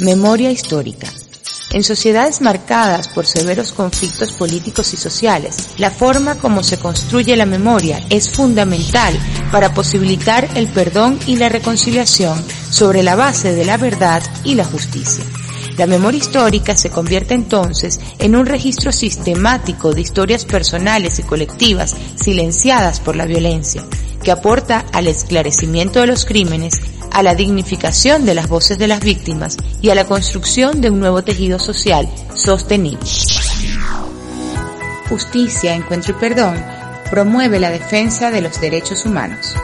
Memoria histórica. En sociedades marcadas por severos conflictos políticos y sociales, la forma como se construye la memoria es fundamental para posibilitar el perdón y la reconciliación sobre la base de la verdad y la justicia. La memoria histórica se convierte entonces en un registro sistemático de historias personales y colectivas silenciadas por la violencia, que aporta al esclarecimiento de los crímenes a la dignificación de las voces de las víctimas y a la construcción de un nuevo tejido social sostenible. Justicia, Encuentro y Perdón promueve la defensa de los derechos humanos.